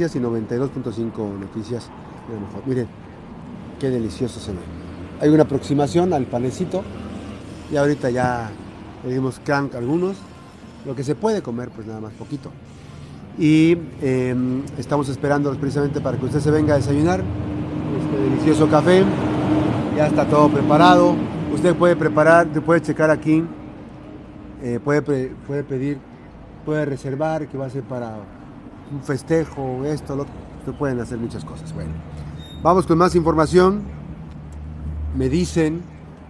y 92.5 noticias. Miren, qué delicioso se ve. Hay una aproximación al panecito y ahorita ya le dimos crank algunos. Lo que se puede comer, pues nada más poquito. Y em, estamos esperando precisamente para que usted se venga a desayunar. Este delicioso café. Ya está todo preparado. Usted puede preparar, puede checar aquí. Eh, puede, puede pedir, puede reservar que va a ser para un festejo, esto, lo otro. pueden hacer muchas cosas. Bueno, vamos con más información. Me dicen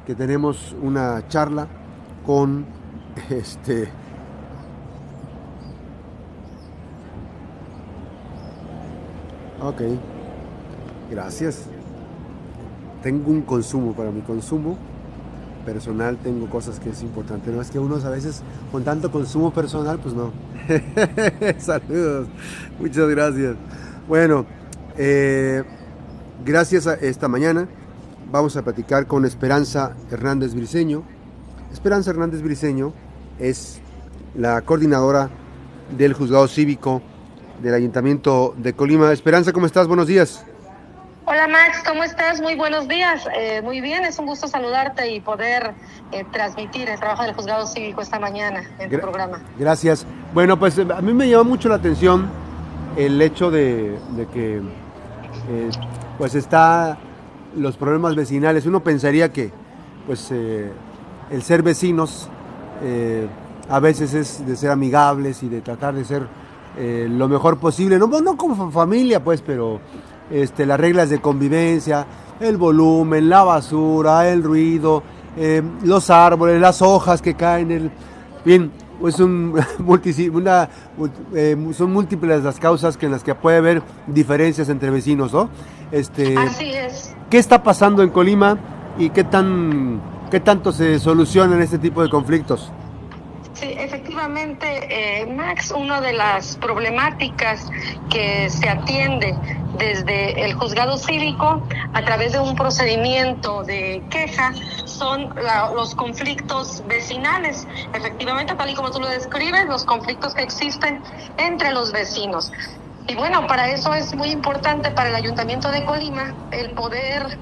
que tenemos una charla con este. Ok, gracias. Tengo un consumo para mi consumo personal tengo cosas que es importante. No es que unos a veces con tanto consumo personal, pues no. Saludos, muchas gracias. Bueno, eh, gracias a esta mañana vamos a platicar con Esperanza Hernández Briceño. Esperanza Hernández Briceño es la coordinadora del juzgado cívico del Ayuntamiento de Colima. Esperanza, ¿cómo estás? Buenos días. Hola Max, ¿cómo estás? Muy buenos días. Eh, muy bien, es un gusto saludarte y poder eh, transmitir el trabajo del juzgado cívico esta mañana en tu programa. Gracias. Bueno, pues a mí me llama mucho la atención el hecho de, que eh, pues está los problemas vecinales. Uno pensaría que pues el ser vecinos a veces es de ser amigables y de tratar de ser lo mejor posible, no, no como familia pues, pero este, las reglas de convivencia, el volumen, la basura, el ruido, eh, los árboles, las hojas que caen. El, bien, pues un, una, eh, son múltiples las causas que en las que puede haber diferencias entre vecinos, ¿no? Este, Así es. ¿Qué está pasando en Colima y qué, tan, qué tanto se solucionan este tipo de conflictos? Sí, efectivamente, eh, Max, una de las problemáticas que se atiende desde el juzgado cívico a través de un procedimiento de queja son los conflictos vecinales. Efectivamente, tal y como tú lo describes, los conflictos que existen entre los vecinos. Y bueno, para eso es muy importante para el Ayuntamiento de Colima el poder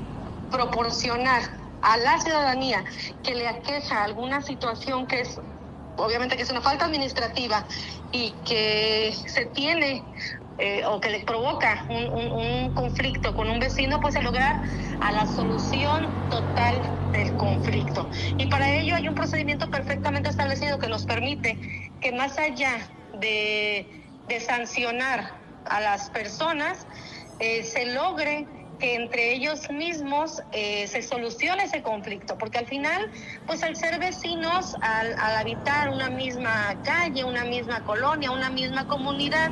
proporcionar a la ciudadanía que le aqueja alguna situación que es obviamente que es una falta administrativa y que se tiene eh, o que le provoca un, conflicto con un vecino, pues el lograr a la solución total del conflicto. Y para ello hay un procedimiento perfectamente establecido que nos permite que más allá de, sancionar a las personas, eh, se logre que entre ellos mismos eh, se solucione ese conflicto, porque al final, pues al ser vecinos, al, habitar una misma calle, una misma colonia, una misma comunidad,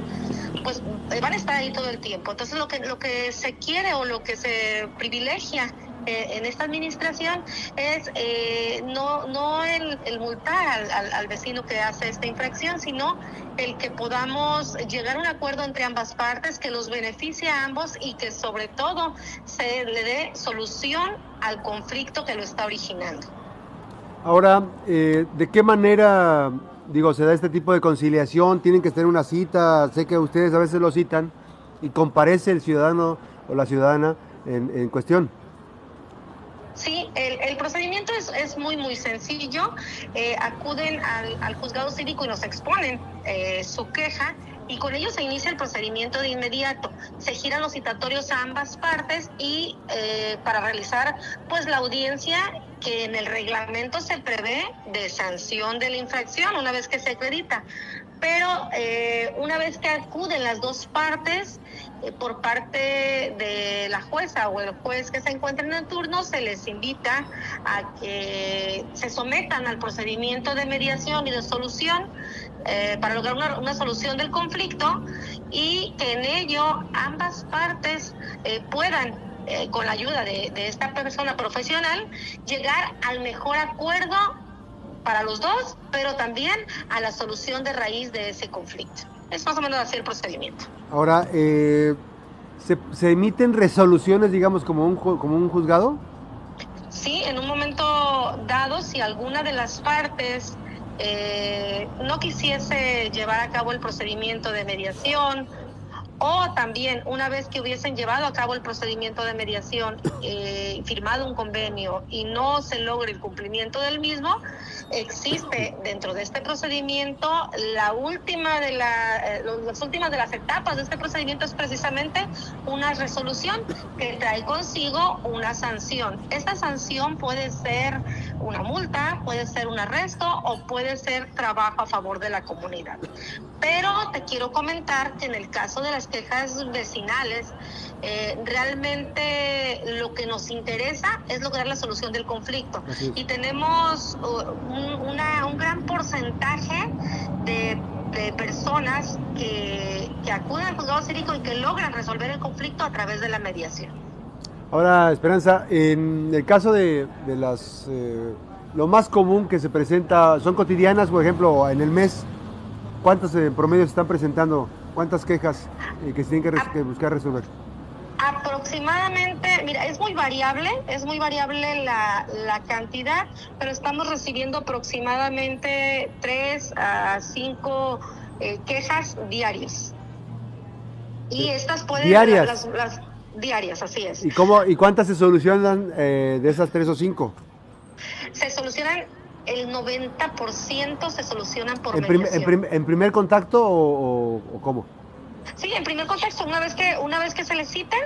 pues eh, van a estar ahí todo el tiempo. Entonces lo que, lo que se quiere o lo que se privilegia en esta administración es eh, no, no el, multar al, vecino que hace esta infracción, sino el que podamos llegar a un acuerdo entre ambas partes que los beneficie a ambos y que sobre todo se le dé solución al conflicto que lo está originando. Ahora, eh, ¿de qué manera, digo, se da este tipo de conciliación? ¿Tienen que tener una cita? Sé que ustedes a veces lo citan y comparece el ciudadano o la ciudadana en, en cuestión. Sí, el, procedimiento es, muy, muy sencillo. Eh, acuden al, juzgado cívico y nos exponen eh, su queja y con ello se inicia el procedimiento de inmediato. Se giran los citatorios a ambas partes y eh, para realizar pues la audiencia que en el reglamento se prevé de sanción de la infracción una vez que se acredita. Pero una vez que acuden las dos partes, eh, por parte de la jueza o el juez que se encuentre en el turno, se les invita a que se sometan al procedimiento de mediación y de solución eh, para lograr una, solución del conflicto y que en ello ambas partes eh, puedan con la ayuda de, de esta persona profesional, llegar al mejor acuerdo para los dos, pero también a la solución de raíz de ese conflicto. Es más o menos así el procedimiento. Ahora, eh, ¿se, emiten resoluciones, digamos, como un, como un juzgado? Sí, en un momento dado, si alguna de las partes eh, no quisiese llevar a cabo el procedimiento de mediación o también una vez que hubiesen llevado a cabo el procedimiento de mediación, eh, firmado un convenio y no se logra el cumplimiento del mismo, existe dentro de este procedimiento la última de la, eh, las últimas de las etapas de este procedimiento es precisamente una resolución que trae consigo una sanción. Esta sanción puede ser una multa, puede ser un arresto o puede ser trabajo a favor de la comunidad. Pero te quiero comentar que en el caso de las quejas vecinales, eh, realmente lo que nos interesa es lograr la solución del conflicto. Y tenemos uh, un, una, un gran porcentaje de, de personas que, que, acuden al juzgado cívico y que logran resolver el conflicto a través de la mediación. Ahora, Esperanza, en el caso de, de las... Eh, lo más común que se presenta, son cotidianas, por ejemplo, en el mes, ¿cuántas en promedio se están presentando? ¿Cuántas quejas eh, que se tienen que, que buscar resolver? Aproximadamente, mira, es muy variable, es muy variable la, la cantidad, pero estamos recibiendo aproximadamente 3 a 5 eh, quejas diarias. Y estas pueden... ¿Diarias? Las, las, diarias, así es. ¿Y, cómo, y cuántas se solucionan eh, de esas 3 o 5? Se solucionan el 90% se solucionan por ¿En, prim, en, prim, ¿En, primer contacto o, o, cómo? Sí, en primer contacto, una vez que, una vez que se les citen,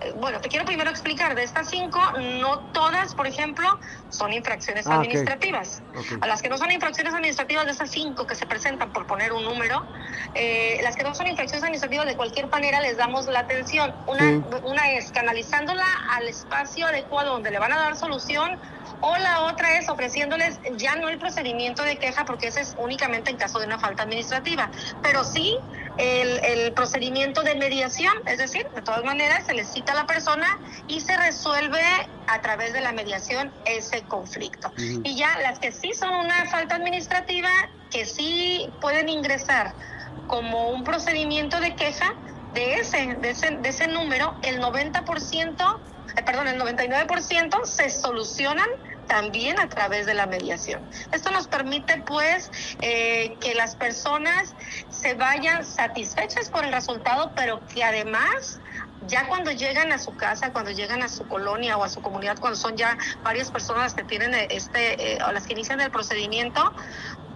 eh, bueno, te quiero primero explicar, de estas cinco, no todas, por ejemplo, son infracciones ah, administrativas. Okay. Okay. A las que no son infracciones administrativas de esas cinco que se presentan, por poner un número, eh, las que no son infracciones administrativas de cualquier manera les damos la atención. Una, sí. una es canalizándola al espacio adecuado donde le van a dar solución o la otra es ofreciéndoles ya no el procedimiento de queja porque ese es únicamente en caso de una falta administrativa, pero sí el, el, procedimiento de mediación, es decir, de todas maneras se le cita a la persona y se resuelve a través de la mediación ese conflicto. Uh -huh. Y ya las que sí son una falta administrativa, que sí pueden ingresar como un procedimiento de queja, de ese, de ese, de ese número, el 90% eh, perdón, el 99% se solucionan también a través de la mediación. Esto nos permite, pues, eh, que las personas se vayan satisfechas por el resultado, pero que además ya cuando llegan a su casa, cuando llegan a su colonia o a su comunidad, cuando son ya varias personas que tienen este, eh, o las que inician el procedimiento,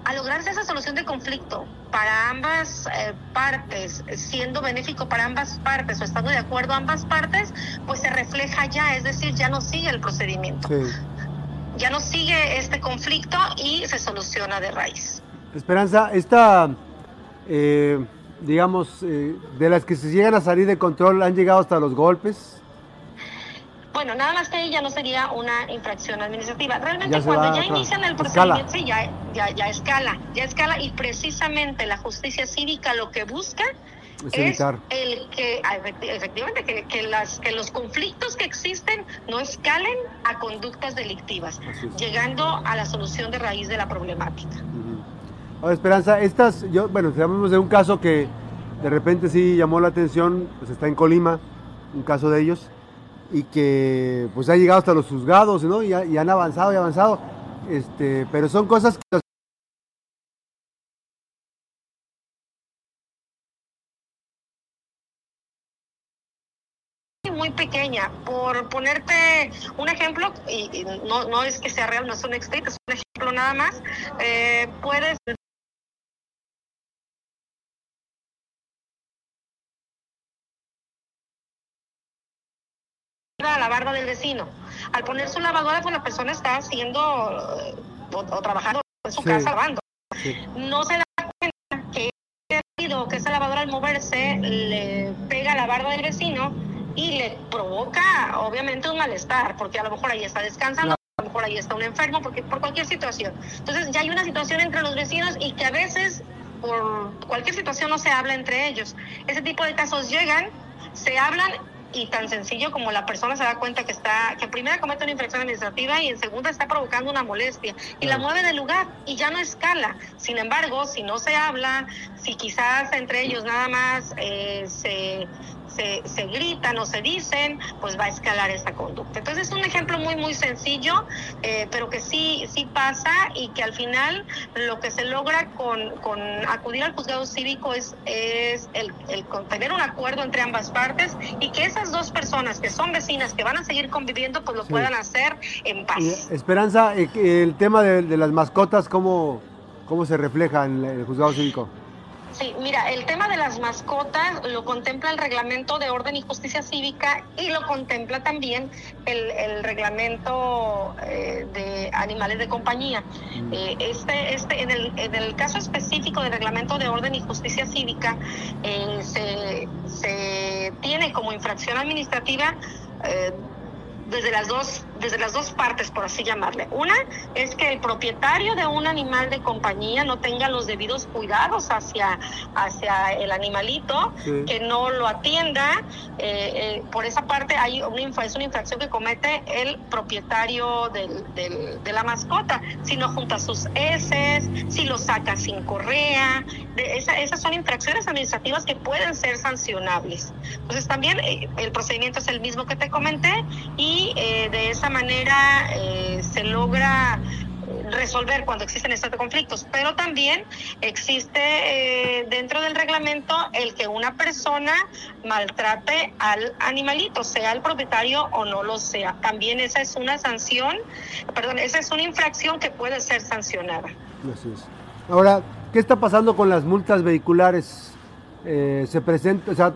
a lograrse esa solución de conflicto para ambas eh, partes, siendo benéfico para ambas partes o estando de acuerdo ambas partes, pues se refleja ya, es decir, ya no sigue el procedimiento. Sí. Ya no sigue este conflicto y se soluciona de raíz. Esperanza, esta, eh, digamos, eh, de las que se llegan a salir de control, ¿han llegado hasta los golpes? Bueno, nada más que ahí ya no sería una infracción administrativa. Realmente ya cuando ya inician el procedimiento, sí, ya, ya, ya escala, ya escala y precisamente la justicia cívica lo que busca es, es el que efectivamente que, que, las que los conflictos que existen no escalen a conductas delictivas, llegando a la solución de raíz de la problemática. Uh -huh. Ahora, Esperanza, estas, yo, bueno, sabemos de un caso que de repente sí llamó la atención, pues está en Colima, un caso de ellos y que pues ha llegado hasta los juzgados, ¿no? Y, han avanzado y avanzado, este, pero son cosas que muy pequeña. Por ponerte un ejemplo, y, no, no, es que sea real, no es un extrito, es un ejemplo nada más, eh, puedes a la barda del vecino. Al poner su lavadora, pues la persona está haciendo o, o trabajando en su sí. casa lavando. Sí. No se da cuenta que, que esa lavadora al moverse le pega a la barda del vecino y le provoca obviamente un malestar, porque a lo mejor ahí está descansando, a lo mejor ahí está un enfermo, porque por cualquier situación. Entonces ya hay una situación entre los vecinos y que a veces por cualquier situación no se habla entre ellos. Ese tipo de casos llegan, se hablan y tan sencillo como la persona se da cuenta que está, que en primera comete una infracción administrativa y en segunda está provocando una molestia y la mueve del lugar y ya no escala. Sin embargo, si no se habla, si quizás entre ellos nada más eh, se se, se, gritan o se dicen, pues va a escalar esta conducta. Entonces es un ejemplo muy, muy sencillo, eh, pero que sí, sí pasa y que al final lo que se logra con, con acudir al juzgado cívico es, es el, el tener un acuerdo entre ambas partes y que esas dos personas que son vecinas, que van a seguir conviviendo, pues lo puedan hacer en paz. Esperanza, eh, el tema de, de las mascotas, ¿cómo, ¿cómo se refleja en el juzgado cívico? Sí, mira, el tema de las mascotas lo contempla el reglamento de orden y justicia cívica y lo contempla también el, reglamento eh, de animales de compañía. Mm. Eh, este, este, en el, en el caso específico del reglamento de orden y justicia cívica eh, se, se tiene como infracción administrativa desde las dos desde las dos partes por así llamarle. Una es que el propietario de un animal de compañía no tenga los debidos cuidados hacia hacia el animalito que no lo atienda. Eh, eh, por esa parte hay una es una infracción que comete el propietario del, de la mascota. Si no junta sus heces si lo saca sin correa. Esas son infracciones administrativas que pueden ser sancionables. Entonces también eh, el procedimiento es el mismo que te comenté y de esa manera eh, se logra resolver cuando existen estos conflictos, pero también existe eh, dentro del reglamento el que una persona maltrate al animalito, sea el propietario o no lo sea. También esa es una sanción, perdón, esa es una infracción que puede ser sancionada. Así es. Ahora, ¿qué está pasando con las multas vehiculares? se presenta, o sea,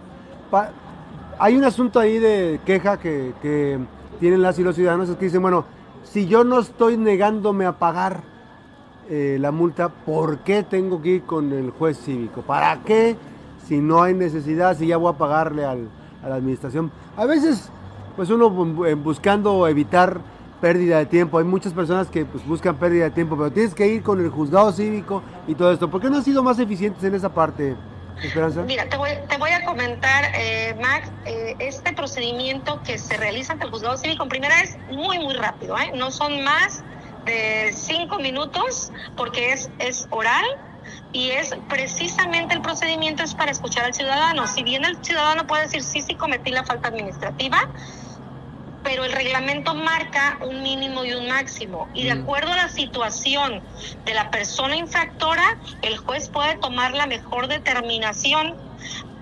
hay un asunto ahí de queja que, que tienen las y los ciudadanos es que dicen, bueno, si yo no estoy negándome a pagar eh, la multa, ¿por qué tengo que ir con el juez cívico? ¿Para qué? Si no hay necesidad, si ya voy a pagarle al, a la administración. A veces, pues uno buscando evitar pérdida de tiempo, hay muchas personas que pues, buscan pérdida de tiempo, pero tienes que ir con el juzgado cívico y todo esto. ¿Por qué no han sido más eficientes en esa parte? Mira, te voy, te voy a comentar, eh, Max, eh, este procedimiento que se realiza ante el juzgado cívico en primera es muy, muy rápido, ¿eh? no son más de cinco minutos porque es, es oral y es precisamente el procedimiento es para escuchar al ciudadano. Si bien el ciudadano puede decir, sí, sí, cometí la falta administrativa, pero el reglamento marca un mínimo y un máximo. Y de mm. acuerdo a la situación de la persona infractora, el juez puede tomar la mejor determinación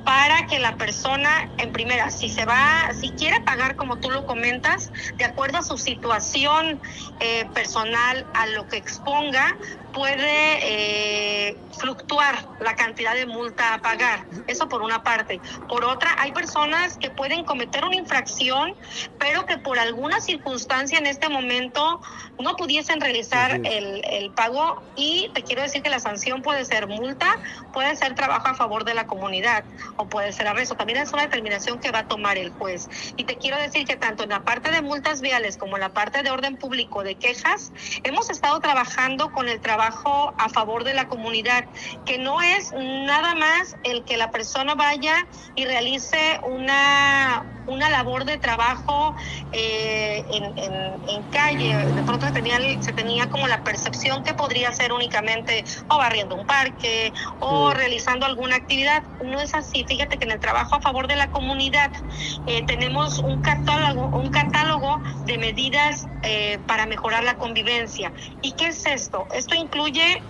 para que la persona, en primera, si se va, si quiere pagar como tú lo comentas, de acuerdo a su situación eh, personal, a lo que exponga, puede eh, fluctuar la cantidad de multa a pagar. Eso por una parte. Por otra, hay personas que pueden cometer una infracción, pero que por alguna circunstancia en este momento no pudiesen realizar el, el pago y te quiero decir que la sanción puede ser multa, puede ser trabajo a favor de la comunidad o puede ser arresto. También es una determinación que va a tomar el juez. Y te quiero decir que tanto en la parte de multas viales como en la parte de orden público de quejas, hemos estado trabajando con el trabajo a favor de la comunidad, que no es nada más el que la persona vaya y realice una, una labor de trabajo eh, en, en, calle. De pronto se tenía, se tenía como la percepción que podría ser únicamente o barriendo un parque o realizando alguna actividad. No es así. Fíjate que en el trabajo a favor de la comunidad eh, tenemos un catálogo, un catálogo de medidas eh, para mejorar la convivencia. ¿Y qué es esto? Esto incluye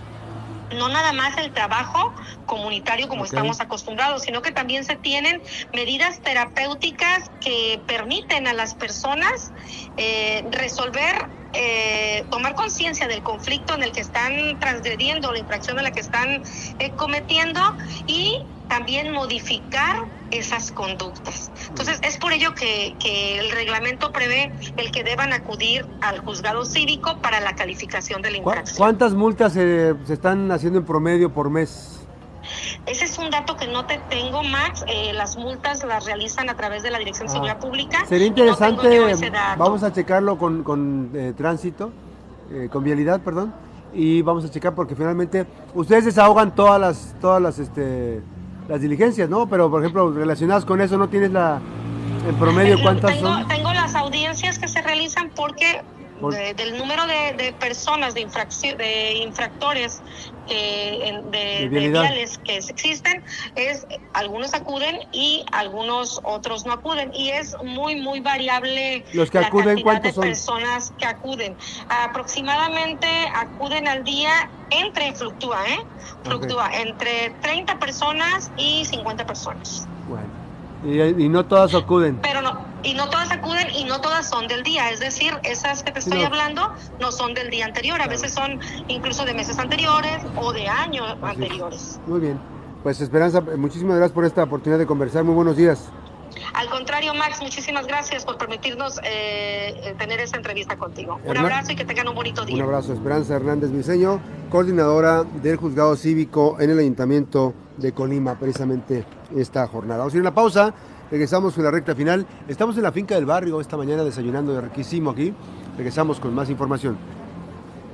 no nada más el trabajo comunitario como estamos acostumbrados, sino que también se tienen medidas terapéuticas que permiten a las personas eh, resolver, eh, tomar conciencia del conflicto en el que están transgrediendo, la infracción en la que están eh, cometiendo y también modificar esas conductas. Entonces, es por ello que, que, el reglamento prevé el que deban acudir al juzgado cívico para la calificación de la infracción. ¿Cuántas multas se, se están haciendo en promedio por mes? Ese es un dato que no te tengo, Max. Eh, las multas las realizan a través de la Dirección de ah. Seguridad Pública. Sería interesante, vamos a checarlo con, con eh, tránsito, eh, con vialidad, perdón, y vamos a checar porque finalmente ustedes desahogan todas las, todas las, este, las diligencias, ¿no? Pero, por ejemplo, relacionadas con eso, ¿no tienes la, en promedio, ¿cuántas tengo, son? Tengo las audiencias que se realizan porque de, del número de, de personas, de, infracción, de infractores eh, de, viales que existen, es algunos acuden y algunos otros no acuden. Y es muy, muy variable Los que la acuden, cantidad de son? personas que acuden. Aproximadamente acuden al día entre, fluctúa, ¿eh? Fluctúa okay. entre 30 personas y 50 personas. Bueno. Y, y, no todas acuden. Pero no, y no todas acuden y no todas son del día. Es decir, esas que te estoy no. hablando no son del día anterior. A veces son incluso de meses anteriores o de años Así anteriores. Es. Muy bien. Pues Esperanza, muchísimas gracias por esta oportunidad de conversar. Muy buenos días. Al contrario, Max, muchísimas gracias por permitirnos eh, tener esta entrevista contigo. Un abrazo y que tengan un bonito día. Un abrazo, Esperanza Hernández Miseño, coordinadora del Juzgado Cívico en el Ayuntamiento de Colima, precisamente esta jornada. Vamos a ir a una pausa, regresamos con la recta final. Estamos en la finca del barrio esta mañana desayunando de riquísimo aquí. Regresamos con más información.